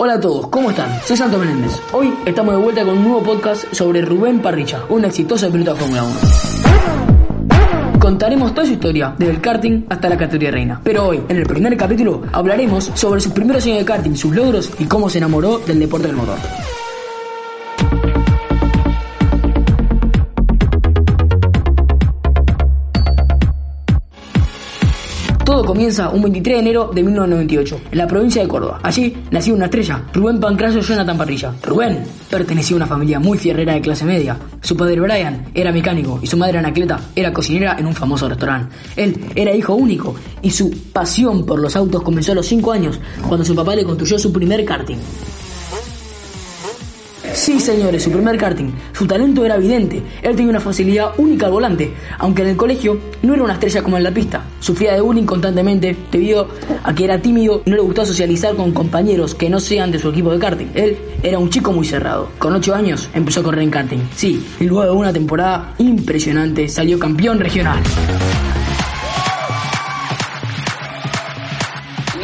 Hola a todos, ¿cómo están? Soy Santo Menéndez. Hoy estamos de vuelta con un nuevo podcast sobre Rubén Parrilla, un exitoso piloto de Fórmula 1. Contaremos toda su historia, desde el karting hasta la categoría reina. Pero hoy, en el primer capítulo, hablaremos sobre sus primeros años de karting, sus logros y cómo se enamoró del deporte del motor. Todo comienza un 23 de enero de 1998, en la provincia de Córdoba. Allí nació una estrella, Rubén Pancracio Jonathan Parrilla. Rubén pertenecía a una familia muy fierrera de clase media. Su padre Brian era mecánico y su madre Anacleta era cocinera en un famoso restaurante. Él era hijo único y su pasión por los autos comenzó a los 5 años, cuando su papá le construyó su primer karting. Sí, señores, su primer karting. Su talento era evidente. Él tenía una facilidad única al volante, aunque en el colegio no era una estrella como en la pista. Sufría de bullying constantemente debido a que era tímido y no le gustaba socializar con compañeros que no sean de su equipo de karting. Él era un chico muy cerrado. Con 8 años empezó a correr en karting. Sí, y luego de una temporada impresionante salió campeón regional.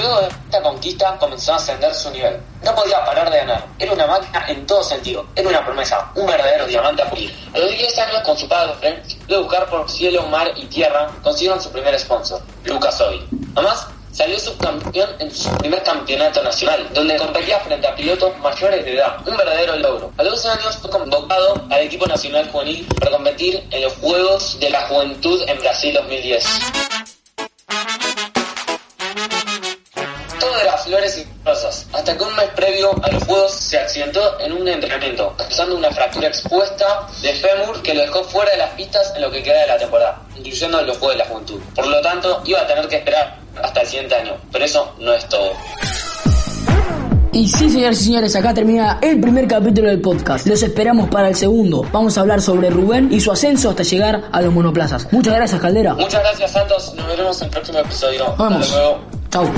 Esta conquista comenzó a ascender su nivel. No podía parar de ganar. Era una máquina en todo sentido. Era una promesa, un verdadero diamante a pulir. A los 10 años con su padre, de buscar por cielo, mar y tierra, consiguieron su primer sponsor, Lucas Oil. Además, salió subcampeón en su primer campeonato nacional, donde competía frente a pilotos mayores de edad. Un verdadero logro. A los 12 años fue convocado al equipo nacional juvenil para competir en los Juegos de la Juventud en Brasil 2010. Flores y rosas, hasta que un mes previo a los juegos se accidentó en un entrenamiento, causando una fractura expuesta de fémur que lo dejó fuera de las pistas en lo que queda de la temporada, incluyendo los Juegos de la Juventud. Por lo tanto, iba a tener que esperar hasta el siguiente año, pero eso no es todo. Y sí, señores y señores, acá termina el primer capítulo del podcast. Los esperamos para el segundo. Vamos a hablar sobre Rubén y su ascenso hasta llegar a los monoplazas. Muchas gracias, Caldera. Muchas gracias, Santos. Nos veremos en el próximo episodio. Vamos. Hasta luego. Chau.